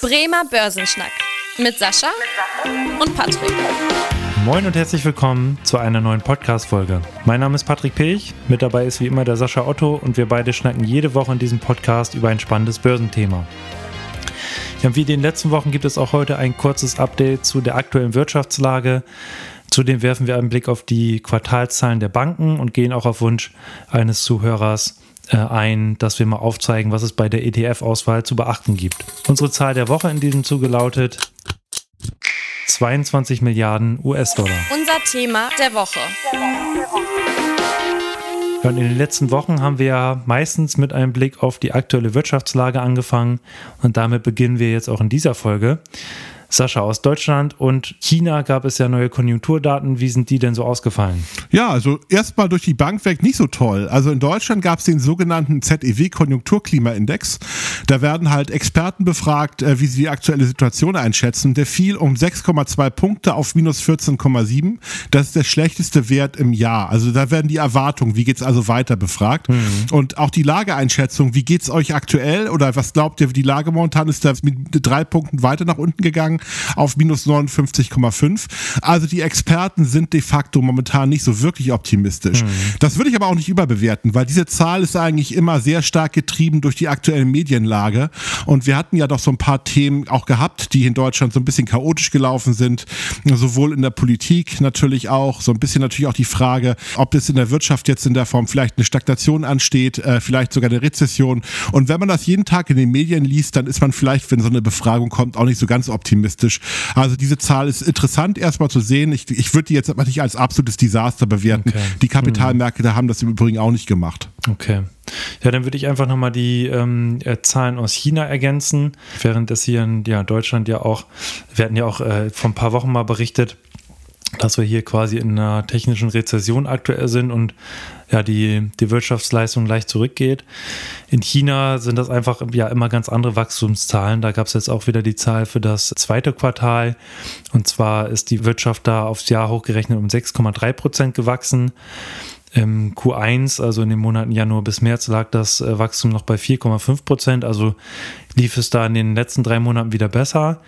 Bremer Börsenschnack mit Sascha und Patrick. Moin und herzlich willkommen zu einer neuen Podcast-Folge. Mein Name ist Patrick Pech, mit dabei ist wie immer der Sascha Otto und wir beide schnacken jede Woche in diesem Podcast über ein spannendes Börsenthema. Ja, wie in den letzten Wochen gibt es auch heute ein kurzes Update zu der aktuellen Wirtschaftslage. Zudem werfen wir einen Blick auf die Quartalzahlen der Banken und gehen auch auf Wunsch eines Zuhörers ein, dass wir mal aufzeigen, was es bei der ETF-Auswahl zu beachten gibt. Unsere Zahl der Woche in diesem Zuge lautet 22 Milliarden US-Dollar. Unser Thema der Woche. Und in den letzten Wochen haben wir ja meistens mit einem Blick auf die aktuelle Wirtschaftslage angefangen und damit beginnen wir jetzt auch in dieser Folge. Sascha, aus Deutschland und China gab es ja neue Konjunkturdaten. Wie sind die denn so ausgefallen? Ja, also erstmal durch die Bank weg nicht so toll. Also in Deutschland gab es den sogenannten ZEW-Konjunkturklimaindex. Da werden halt Experten befragt, äh, wie sie die aktuelle Situation einschätzen. Der fiel um 6,2 Punkte auf minus 14,7. Das ist der schlechteste Wert im Jahr. Also da werden die Erwartungen, wie geht's also weiter, befragt. Mhm. Und auch die Lageeinschätzung, wie geht's euch aktuell oder was glaubt ihr, wie die Lage momentan ist, da mit drei Punkten weiter nach unten gegangen auf minus 59,5. Also die Experten sind de facto momentan nicht so wirklich optimistisch. Mhm. Das würde ich aber auch nicht überbewerten, weil diese Zahl ist eigentlich immer sehr stark getrieben durch die aktuelle Medienlage. Und wir hatten ja doch so ein paar Themen auch gehabt, die in Deutschland so ein bisschen chaotisch gelaufen sind, sowohl in der Politik natürlich auch, so ein bisschen natürlich auch die Frage, ob es in der Wirtschaft jetzt in der Form vielleicht eine Stagnation ansteht, äh, vielleicht sogar eine Rezession. Und wenn man das jeden Tag in den Medien liest, dann ist man vielleicht, wenn so eine Befragung kommt, auch nicht so ganz optimistisch optimistisch. Also diese Zahl ist interessant erstmal zu sehen. Ich, ich würde die jetzt aber nicht als absolutes Desaster bewerten. Okay. Die Kapitalmärkte mhm. haben das im Übrigen auch nicht gemacht. Okay. Ja, dann würde ich einfach nochmal die ähm, äh, Zahlen aus China ergänzen, während es hier in ja, Deutschland ja auch, wir hatten ja auch äh, vor ein paar Wochen mal berichtet, dass wir hier quasi in einer technischen Rezession aktuell sind und ja, die, die Wirtschaftsleistung leicht zurückgeht. In China sind das einfach ja immer ganz andere Wachstumszahlen. Da gab es jetzt auch wieder die Zahl für das zweite Quartal. Und zwar ist die Wirtschaft da aufs Jahr hochgerechnet um 6,3 Prozent gewachsen. Im Q1, also in den Monaten Januar bis März, lag das äh, Wachstum noch bei 4,5 Prozent. Also lief es da in den letzten drei Monaten wieder besser.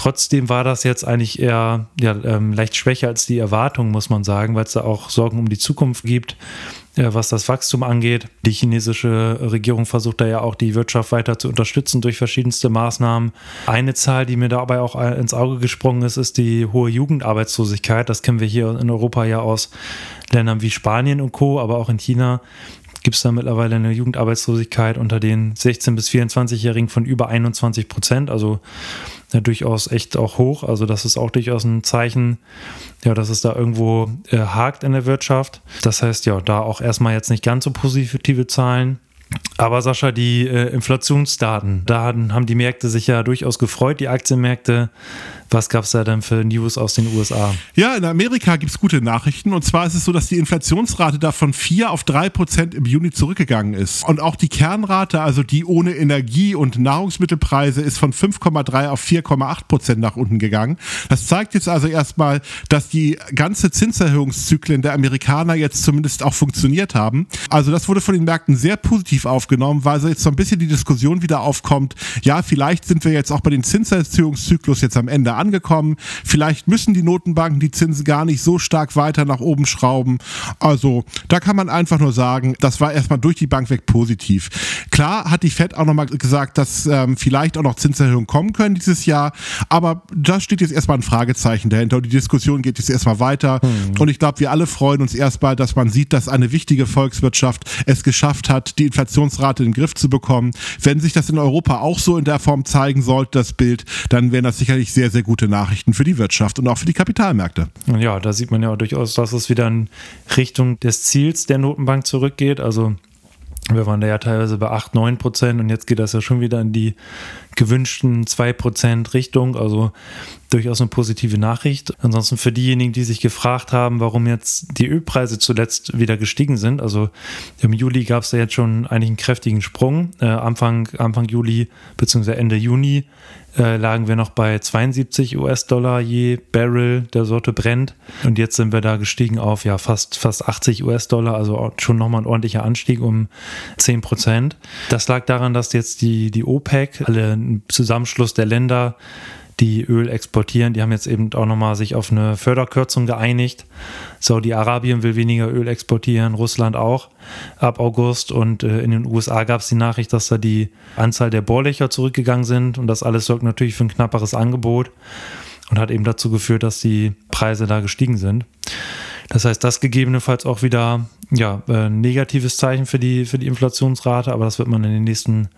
Trotzdem war das jetzt eigentlich eher ja, ähm, leicht schwächer als die Erwartung, muss man sagen, weil es da auch Sorgen um die Zukunft gibt, äh, was das Wachstum angeht. Die chinesische Regierung versucht da ja auch die Wirtschaft weiter zu unterstützen durch verschiedenste Maßnahmen. Eine Zahl, die mir dabei auch ins Auge gesprungen ist, ist die hohe Jugendarbeitslosigkeit. Das kennen wir hier in Europa ja aus Ländern wie Spanien und Co., aber auch in China gibt es da mittlerweile eine Jugendarbeitslosigkeit unter den 16- bis 24-Jährigen von über 21 Prozent. Also ja, durchaus echt auch hoch. Also das ist auch durchaus ein Zeichen, ja, dass es da irgendwo äh, hakt in der Wirtschaft. Das heißt ja, da auch erstmal jetzt nicht ganz so positive Zahlen. Aber Sascha, die äh, Inflationsdaten, da haben die Märkte sich ja durchaus gefreut, die Aktienmärkte. Was gab es da denn für News aus den USA? Ja, in Amerika gibt es gute Nachrichten. Und zwar ist es so, dass die Inflationsrate da von 4 auf 3 Prozent im Juni zurückgegangen ist. Und auch die Kernrate, also die ohne Energie- und Nahrungsmittelpreise, ist von 5,3 auf 4,8 Prozent nach unten gegangen. Das zeigt jetzt also erstmal, dass die ganze Zinserhöhungszyklen der Amerikaner jetzt zumindest auch funktioniert haben. Also das wurde von den Märkten sehr positiv aufgenommen, weil so jetzt so ein bisschen die Diskussion wieder aufkommt. Ja, vielleicht sind wir jetzt auch bei den Zinserhöhungszyklus jetzt am Ende angekommen. Vielleicht müssen die Notenbanken die Zinsen gar nicht so stark weiter nach oben schrauben. Also da kann man einfach nur sagen, das war erstmal durch die Bank weg positiv. Klar hat die Fed auch nochmal gesagt, dass ähm, vielleicht auch noch Zinserhöhungen kommen können dieses Jahr, aber da steht jetzt erstmal ein Fragezeichen dahinter und die Diskussion geht jetzt erstmal weiter. Mhm. Und ich glaube, wir alle freuen uns erstmal, dass man sieht, dass eine wichtige Volkswirtschaft es geschafft hat, die Inflationsrate in den Griff zu bekommen. Wenn sich das in Europa auch so in der Form zeigen sollte, das Bild, dann wären das sicherlich sehr, sehr gut gute Nachrichten für die Wirtschaft und auch für die Kapitalmärkte. Ja, da sieht man ja durchaus, dass es wieder in Richtung des Ziels der Notenbank zurückgeht. Also wir waren da ja teilweise bei 8, 9 Prozent und jetzt geht das ja schon wieder in die gewünschten 2 Prozent Richtung. Also durchaus eine positive Nachricht. Ansonsten für diejenigen, die sich gefragt haben, warum jetzt die Ölpreise zuletzt wieder gestiegen sind. Also im Juli gab es da jetzt schon eigentlich einen kräftigen Sprung. Äh, Anfang, Anfang Juli bzw. Ende Juni äh, lagen wir noch bei 72 US-Dollar je Barrel der Sorte brennt. Und jetzt sind wir da gestiegen auf ja fast, fast 80 US-Dollar, also schon nochmal ein ordentlicher Anstieg um 10 Prozent. Das lag daran, dass jetzt die, die OPEC alle ein Zusammenschluss der Länder, die Öl exportieren. Die haben jetzt eben auch nochmal sich auf eine Förderkürzung geeinigt. Saudi-Arabien will weniger Öl exportieren, Russland auch ab August. Und äh, in den USA gab es die Nachricht, dass da die Anzahl der Bohrlöcher zurückgegangen sind. Und das alles sorgt natürlich für ein knapperes Angebot und hat eben dazu geführt, dass die Preise da gestiegen sind. Das heißt, das gegebenenfalls auch wieder ja, ein äh, negatives Zeichen für die, für die Inflationsrate, aber das wird man in den nächsten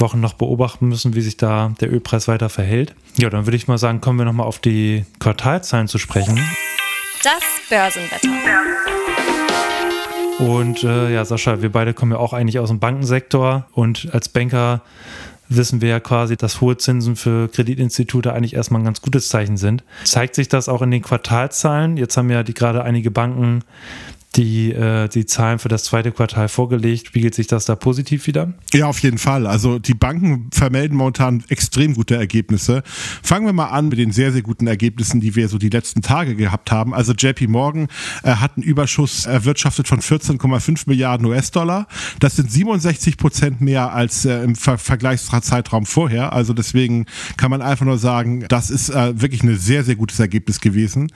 Wochen noch beobachten müssen, wie sich da der Ölpreis weiter verhält. Ja, dann würde ich mal sagen, kommen wir nochmal auf die Quartalzahlen zu sprechen. Das Börsenwetter. Und äh, ja, Sascha, wir beide kommen ja auch eigentlich aus dem Bankensektor und als Banker wissen wir ja quasi, dass hohe Zinsen für Kreditinstitute eigentlich erstmal ein ganz gutes Zeichen sind. Zeigt sich das auch in den Quartalzahlen? Jetzt haben ja die gerade einige Banken die, äh, die Zahlen für das zweite Quartal vorgelegt. Spiegelt sich das da positiv wieder? Ja, auf jeden Fall. Also die Banken vermelden momentan extrem gute Ergebnisse. Fangen wir mal an mit den sehr, sehr guten Ergebnissen, die wir so die letzten Tage gehabt haben. Also JP Morgan äh, hat einen Überschuss erwirtschaftet von 14,5 Milliarden US-Dollar. Das sind 67 Prozent mehr als äh, im Ver Vergleichszeitraum vorher. Also deswegen kann man einfach nur sagen, das ist äh, wirklich ein sehr, sehr gutes Ergebnis gewesen.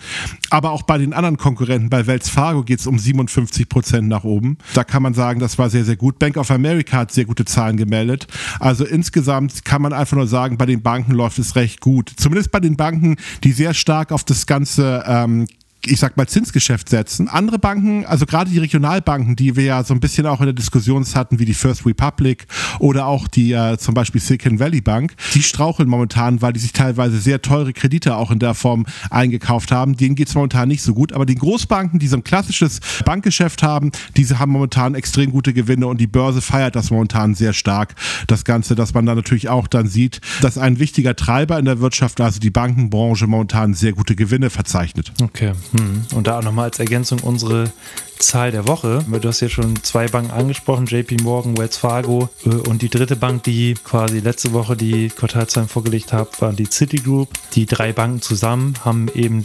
Aber auch bei den anderen Konkurrenten, bei Wells Fargo geht es um 57 Prozent nach oben. Da kann man sagen, das war sehr, sehr gut. Bank of America hat sehr gute Zahlen gemeldet. Also insgesamt kann man einfach nur sagen, bei den Banken läuft es recht gut. Zumindest bei den Banken, die sehr stark auf das ganze ähm, ich sag mal, Zinsgeschäft setzen. Andere Banken, also gerade die Regionalbanken, die wir ja so ein bisschen auch in der Diskussion hatten, wie die First Republic oder auch die äh, zum Beispiel Silicon Valley Bank, die straucheln momentan, weil die sich teilweise sehr teure Kredite auch in der Form eingekauft haben. Denen geht es momentan nicht so gut. Aber die Großbanken, die so ein klassisches Bankgeschäft haben, diese haben momentan extrem gute Gewinne und die Börse feiert das momentan sehr stark. Das Ganze, dass man da natürlich auch dann sieht, dass ein wichtiger Treiber in der Wirtschaft, also die Bankenbranche, momentan sehr gute Gewinne verzeichnet. Okay. Hm. Und da auch nochmal als Ergänzung unsere Zahl der Woche. Du hast ja schon zwei Banken angesprochen, JP Morgan, Wells Fargo äh, und die dritte Bank, die quasi letzte Woche die Quartalzahlen vorgelegt hat, war die Citigroup. Die drei Banken zusammen haben eben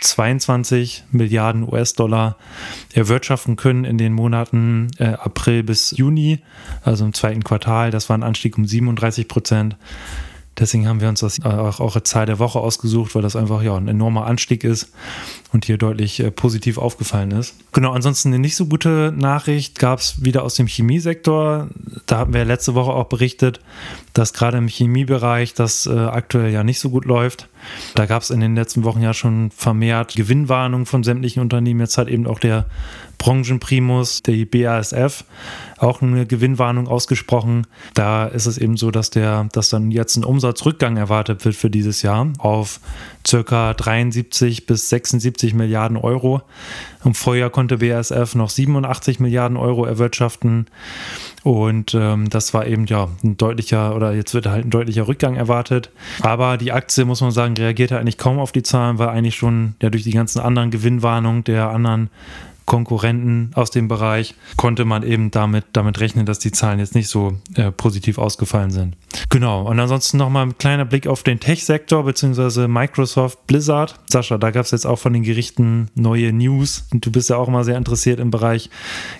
22 Milliarden US-Dollar erwirtschaften können in den Monaten äh, April bis Juni, also im zweiten Quartal. Das war ein Anstieg um 37 Prozent. Deswegen haben wir uns das auch, auch als Zahl der Woche ausgesucht, weil das einfach ja ein enormer Anstieg ist und hier deutlich äh, positiv aufgefallen ist. Genau, ansonsten eine nicht so gute Nachricht gab es wieder aus dem Chemiesektor. Da hatten wir letzte Woche auch berichtet, dass gerade im Chemiebereich das äh, aktuell ja nicht so gut läuft. Da gab es in den letzten Wochen ja schon vermehrt Gewinnwarnungen von sämtlichen Unternehmen. Jetzt hat eben auch der Branchenprimus, die BASF, auch eine Gewinnwarnung ausgesprochen. Da ist es eben so, dass, der, dass dann jetzt ein Umsatzrückgang erwartet wird für dieses Jahr auf circa 73 bis 76 Milliarden Euro. Im Vorjahr konnte BASF noch 87 Milliarden Euro erwirtschaften. Und ähm, das war eben ja ein deutlicher, oder jetzt wird halt ein deutlicher Rückgang erwartet. Aber die Aktie, muss man sagen, reagierte eigentlich kaum auf die Zahlen, weil eigentlich schon ja durch die ganzen anderen Gewinnwarnungen der anderen Konkurrenten aus dem Bereich konnte man eben damit, damit rechnen, dass die Zahlen jetzt nicht so äh, positiv ausgefallen sind. Genau, und ansonsten nochmal ein kleiner Blick auf den Tech-Sektor beziehungsweise Microsoft Blizzard. Sascha, da gab es jetzt auch von den Gerichten neue News und du bist ja auch mal sehr interessiert im Bereich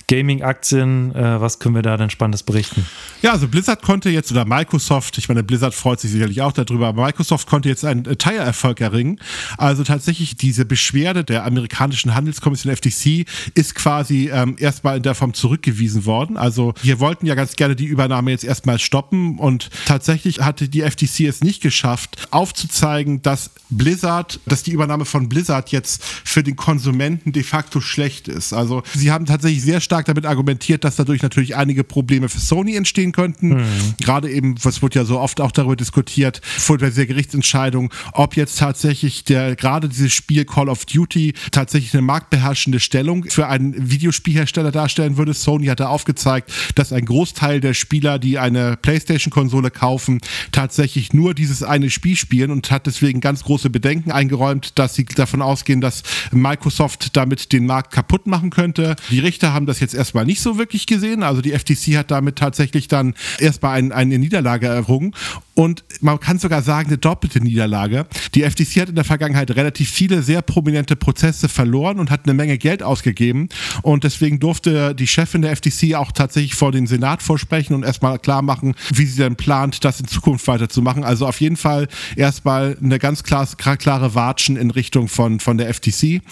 Gaming-Aktien. Äh, was können wir da denn Spannendes berichten? Ja, also Blizzard konnte jetzt, oder Microsoft, ich meine, Blizzard freut sich sicherlich auch darüber, aber Microsoft konnte jetzt einen äh, Teiererfolg erringen. Also tatsächlich diese Beschwerde der amerikanischen Handelskommission FTC ist quasi ähm, erstmal in der Form zurückgewiesen worden. Also wir wollten ja ganz gerne die Übernahme jetzt erstmal stoppen und tatsächlich hatte die FTC es nicht geschafft, aufzuzeigen, dass Blizzard, dass die Übernahme von Blizzard jetzt für den Konsumenten de facto schlecht ist. Also sie haben tatsächlich sehr stark damit argumentiert, dass dadurch natürlich einige Probleme für Sony entstehen könnten. Mhm. Gerade eben, was wird ja so oft auch darüber diskutiert, vor der Gerichtsentscheidung, ob jetzt tatsächlich der gerade dieses Spiel Call of Duty tatsächlich eine marktbeherrschende Stellung für einen Videospielhersteller darstellen würde. Sony hat da aufgezeigt, dass ein Großteil der Spieler, die eine PlayStation-Konsole kaufen, tatsächlich nur dieses eine Spiel spielen und hat deswegen ganz große Bedenken eingeräumt, dass sie davon ausgehen, dass Microsoft damit den Markt kaputt machen könnte. Die Richter haben das jetzt erstmal nicht so wirklich gesehen. Also die FTC hat damit tatsächlich dann erstmal ein, eine Niederlage errungen und man kann sogar sagen, eine doppelte Niederlage. Die FTC hat in der Vergangenheit relativ viele sehr prominente Prozesse verloren und hat eine Menge Geld ausgegeben gegeben. Und deswegen durfte die Chefin der FTC auch tatsächlich vor den Senat vorsprechen und erstmal klar machen, wie sie denn plant, das in Zukunft weiterzumachen. Also auf jeden Fall erstmal eine ganz klar, klare Watschen in Richtung von, von der FTC.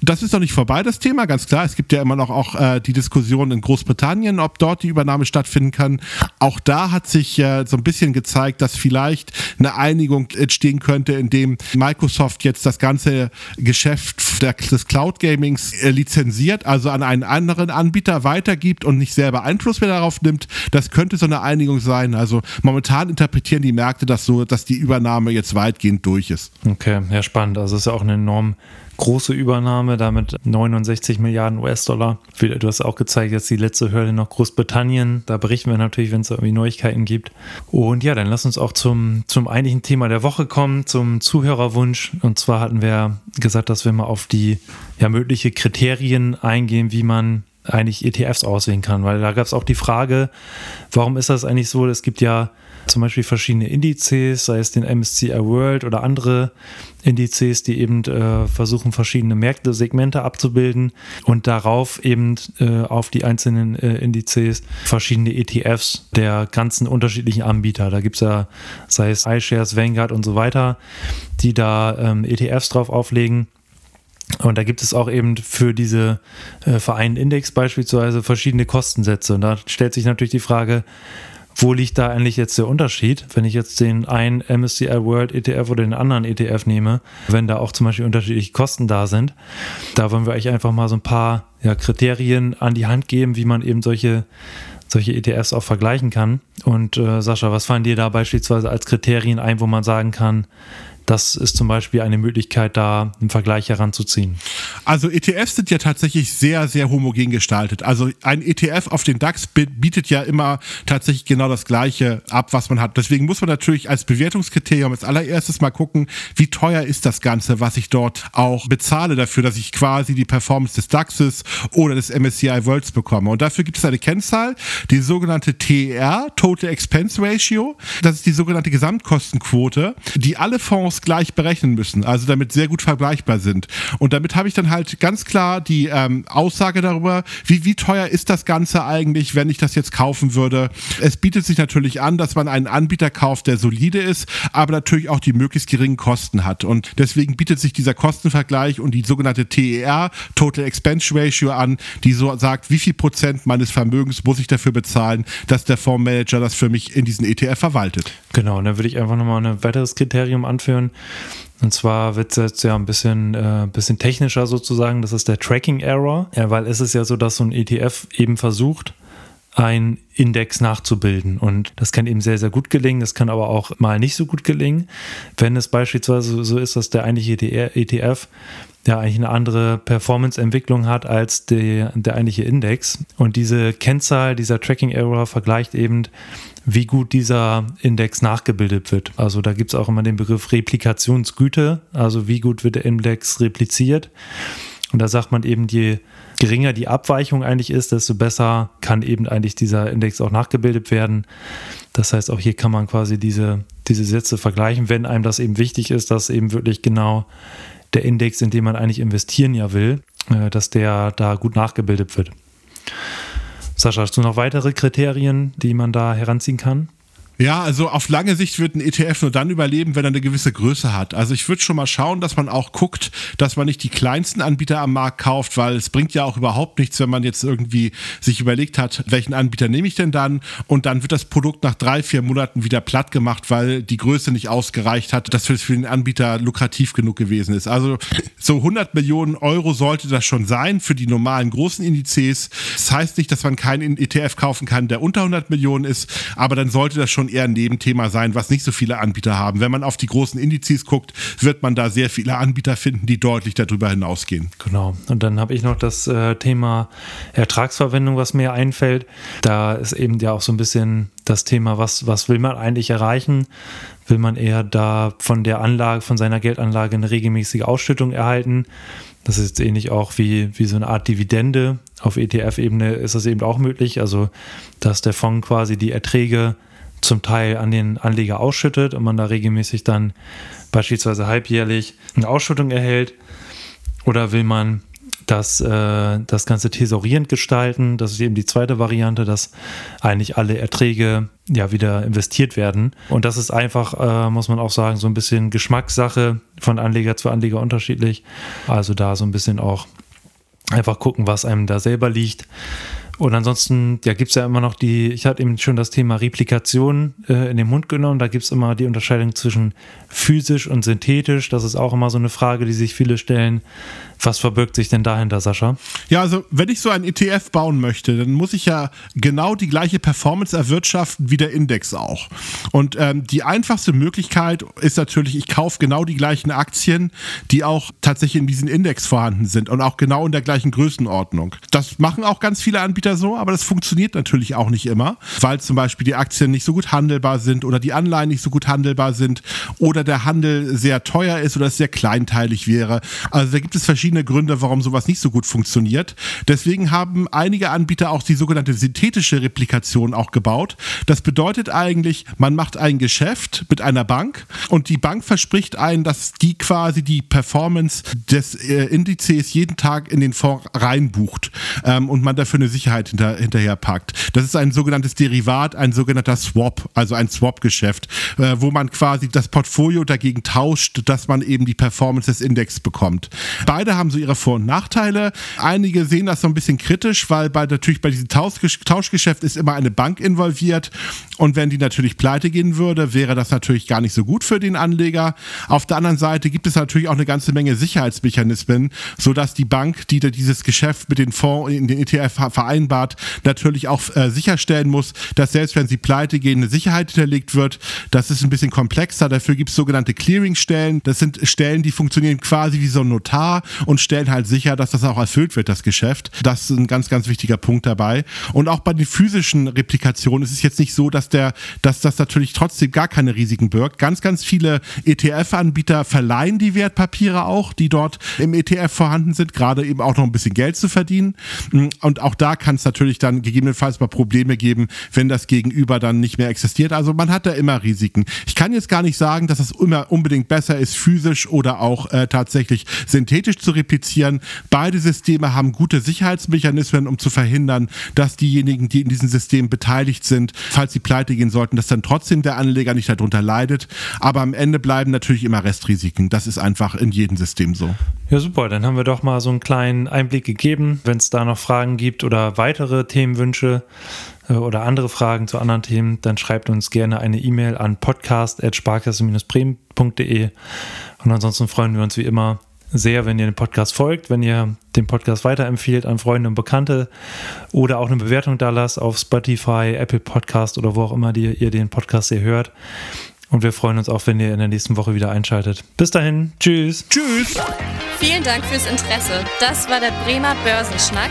Das ist noch nicht vorbei, das Thema, ganz klar. Es gibt ja immer noch auch äh, die Diskussion in Großbritannien, ob dort die Übernahme stattfinden kann. Auch da hat sich äh, so ein bisschen gezeigt, dass vielleicht eine Einigung entstehen könnte, indem Microsoft jetzt das ganze Geschäft der, des Cloud Gamings äh, lizenziert, also an einen anderen Anbieter weitergibt und nicht selber Einfluss mehr darauf nimmt. Das könnte so eine Einigung sein. Also momentan interpretieren die Märkte das so, dass die Übernahme jetzt weitgehend durch ist. Okay, ja spannend. Also es ist ja auch eine enorm große Übernahme, damit 69 Milliarden US-Dollar. Du hast auch gezeigt, jetzt die letzte Hürde noch Großbritannien. Da berichten wir natürlich, wenn es irgendwie Neuigkeiten gibt. Und ja, dann lass uns auch zum, zum eigentlichen Thema der Woche kommen, zum Zuhörerwunsch. Und zwar hatten wir gesagt, dass wir mal auf die ja, mögliche Kriterien eingehen, wie man eigentlich ETFs auswählen kann, weil da gab es auch die Frage, warum ist das eigentlich so? Es gibt ja zum Beispiel verschiedene Indizes, sei es den MSCI World oder andere Indizes, die eben äh, versuchen, verschiedene Märkte, Segmente abzubilden und darauf eben äh, auf die einzelnen äh, Indizes verschiedene ETFs der ganzen unterschiedlichen Anbieter. Da gibt es ja, sei es iShares, Vanguard und so weiter, die da ähm, ETFs drauf auflegen. Und da gibt es auch eben für diese äh, Vereinsindex beispielsweise verschiedene Kostensätze. Und da stellt sich natürlich die Frage, wo liegt da eigentlich jetzt der Unterschied, wenn ich jetzt den einen MSCI World ETF oder den anderen ETF nehme, wenn da auch zum Beispiel unterschiedliche Kosten da sind. Da wollen wir euch einfach mal so ein paar ja, Kriterien an die Hand geben, wie man eben solche solche ETFs auch vergleichen kann. Und äh, Sascha, was fallen dir da beispielsweise als Kriterien ein, wo man sagen kann, das ist zum Beispiel eine Möglichkeit, da einen Vergleich heranzuziehen. Also ETFs sind ja tatsächlich sehr, sehr homogen gestaltet. Also ein ETF auf den DAX bietet ja immer tatsächlich genau das Gleiche ab, was man hat. Deswegen muss man natürlich als Bewertungskriterium als allererstes mal gucken, wie teuer ist das Ganze, was ich dort auch bezahle dafür, dass ich quasi die Performance des DAXes oder des MSCI Worlds bekomme. Und dafür gibt es eine Kennzahl, die sogenannte TER, Total Expense Ratio. Das ist die sogenannte Gesamtkostenquote, die alle Fonds gleich berechnen müssen, also damit sehr gut vergleichbar sind. Und damit habe ich dann halt ganz klar die ähm, Aussage darüber, wie, wie teuer ist das Ganze eigentlich, wenn ich das jetzt kaufen würde. Es bietet sich natürlich an, dass man einen Anbieter kauft, der solide ist, aber natürlich auch die möglichst geringen Kosten hat. Und deswegen bietet sich dieser Kostenvergleich und die sogenannte TER, Total Expense Ratio, an, die so sagt, wie viel Prozent meines Vermögens muss ich dafür bezahlen, dass der Fondsmanager das für mich in diesen ETF verwaltet. Genau, und dann würde ich einfach nochmal ein weiteres Kriterium anführen. Und zwar wird es jetzt ja ein bisschen, äh, bisschen technischer sozusagen. Das ist der Tracking Error, ja, weil es ist ja so, dass so ein ETF eben versucht, ein Index nachzubilden. Und das kann eben sehr, sehr gut gelingen. Das kann aber auch mal nicht so gut gelingen. Wenn es beispielsweise so ist, dass der eigentliche ETF ja eigentlich eine andere Performance-Entwicklung hat als die, der eigentliche Index. Und diese Kennzahl, dieser Tracking Error vergleicht eben, wie gut dieser Index nachgebildet wird. Also da gibt es auch immer den Begriff Replikationsgüte, also wie gut wird der Index repliziert. Und da sagt man eben, je geringer die Abweichung eigentlich ist, desto besser kann eben eigentlich dieser Index auch nachgebildet werden. Das heißt, auch hier kann man quasi diese, diese Sätze vergleichen, wenn einem das eben wichtig ist, dass eben wirklich genau der Index, in den man eigentlich investieren ja will, äh, dass der da gut nachgebildet wird. Sascha, hast du noch weitere Kriterien, die man da heranziehen kann? Ja, also auf lange Sicht wird ein ETF nur dann überleben, wenn er eine gewisse Größe hat. Also ich würde schon mal schauen, dass man auch guckt, dass man nicht die kleinsten Anbieter am Markt kauft, weil es bringt ja auch überhaupt nichts, wenn man jetzt irgendwie sich überlegt hat, welchen Anbieter nehme ich denn dann? Und dann wird das Produkt nach drei, vier Monaten wieder platt gemacht, weil die Größe nicht ausgereicht hat, dass es für den Anbieter lukrativ genug gewesen ist. Also so 100 Millionen Euro sollte das schon sein für die normalen großen Indizes. Das heißt nicht, dass man keinen ETF kaufen kann, der unter 100 Millionen ist, aber dann sollte das schon eher ein Nebenthema sein, was nicht so viele Anbieter haben. Wenn man auf die großen Indizes guckt, wird man da sehr viele Anbieter finden, die deutlich darüber hinausgehen. Genau. Und dann habe ich noch das äh, Thema Ertragsverwendung, was mir einfällt. Da ist eben ja auch so ein bisschen das Thema, was, was will man eigentlich erreichen? Will man eher da von der Anlage, von seiner Geldanlage eine regelmäßige Ausschüttung erhalten? Das ist jetzt ähnlich auch wie, wie so eine Art Dividende. Auf ETF-Ebene ist das eben auch möglich. Also, dass der Fonds quasi die Erträge zum Teil an den Anleger ausschüttet und man da regelmäßig dann beispielsweise halbjährlich eine Ausschüttung erhält? Oder will man das, äh, das Ganze thesaurierend gestalten. Das ist eben die zweite Variante, dass eigentlich alle Erträge ja wieder investiert werden. Und das ist einfach, äh, muss man auch sagen, so ein bisschen Geschmackssache von Anleger zu Anleger unterschiedlich. Also da so ein bisschen auch einfach gucken, was einem da selber liegt. Und ansonsten, ja, gibt es ja immer noch die, ich hatte eben schon das Thema Replikation äh, in den Mund genommen. Da gibt es immer die Unterscheidung zwischen physisch und synthetisch. Das ist auch immer so eine Frage, die sich viele stellen. Was verbirgt sich denn dahinter, Sascha? Ja, also wenn ich so ein ETF bauen möchte, dann muss ich ja genau die gleiche Performance erwirtschaften wie der Index auch. Und ähm, die einfachste Möglichkeit ist natürlich, ich kaufe genau die gleichen Aktien, die auch tatsächlich in diesem Index vorhanden sind und auch genau in der gleichen Größenordnung. Das machen auch ganz viele Anbieter so, aber das funktioniert natürlich auch nicht immer, weil zum Beispiel die Aktien nicht so gut handelbar sind oder die Anleihen nicht so gut handelbar sind oder der Handel sehr teuer ist oder es sehr kleinteilig wäre. Also da gibt es verschiedene verschiedene Gründe, warum sowas nicht so gut funktioniert. Deswegen haben einige Anbieter auch die sogenannte synthetische Replikation auch gebaut. Das bedeutet eigentlich, man macht ein Geschäft mit einer Bank und die Bank verspricht einen, dass die quasi die Performance des äh, Indizes jeden Tag in den Fonds reinbucht ähm, und man dafür eine Sicherheit hinter, hinterher packt. Das ist ein sogenanntes Derivat, ein sogenannter Swap, also ein Swap-Geschäft, äh, wo man quasi das Portfolio dagegen tauscht, dass man eben die Performance des Index bekommt. Beide haben so ihre Vor- und Nachteile. Einige sehen das so ein bisschen kritisch, weil bei, natürlich bei diesem Tauschgeschäft ist immer eine Bank involviert. Und wenn die natürlich pleite gehen würde, wäre das natürlich gar nicht so gut für den Anleger. Auf der anderen Seite gibt es natürlich auch eine ganze Menge Sicherheitsmechanismen, sodass die Bank, die dieses Geschäft mit den Fonds in den ETF vereinbart, natürlich auch äh, sicherstellen muss, dass selbst wenn sie pleite gehen, eine Sicherheit hinterlegt wird. Das ist ein bisschen komplexer. Dafür gibt es sogenannte Clearingstellen. Das sind Stellen, die funktionieren quasi wie so ein Notar und stellen halt sicher, dass das auch erfüllt wird, das Geschäft. Das ist ein ganz, ganz wichtiger Punkt dabei. Und auch bei den physischen Replikationen ist es jetzt nicht so, dass der, dass das natürlich trotzdem gar keine Risiken birgt. Ganz, ganz viele ETF-Anbieter verleihen die Wertpapiere auch, die dort im ETF vorhanden sind, gerade eben auch noch ein bisschen Geld zu verdienen. Und auch da kann es natürlich dann gegebenenfalls mal Probleme geben, wenn das Gegenüber dann nicht mehr existiert. Also man hat da immer Risiken. Ich kann jetzt gar nicht sagen, dass es immer unbedingt besser ist, physisch oder auch äh, tatsächlich synthetisch zu replizieren. Beide Systeme haben gute Sicherheitsmechanismen, um zu verhindern, dass diejenigen, die in diesen Systemen beteiligt sind, falls sie pleite gehen sollten, dass dann trotzdem der Anleger nicht darunter leidet. Aber am Ende bleiben natürlich immer Restrisiken. Das ist einfach in jedem System so. Ja, super. Dann haben wir doch mal so einen kleinen Einblick gegeben. Wenn es da noch Fragen gibt oder weitere Themenwünsche äh, oder andere Fragen zu anderen Themen, dann schreibt uns gerne eine E-Mail an podcast.sparkasse-bremen.de. Und ansonsten freuen wir uns wie immer sehr, wenn ihr den Podcast folgt, wenn ihr den Podcast weiterempfiehlt an Freunde und Bekannte oder auch eine Bewertung da lasst auf Spotify, Apple Podcast oder wo auch immer die, ihr den Podcast hier hört. Und wir freuen uns auch, wenn ihr in der nächsten Woche wieder einschaltet. Bis dahin, tschüss. Tschüss. Vielen Dank fürs Interesse. Das war der Bremer Börsenschnack,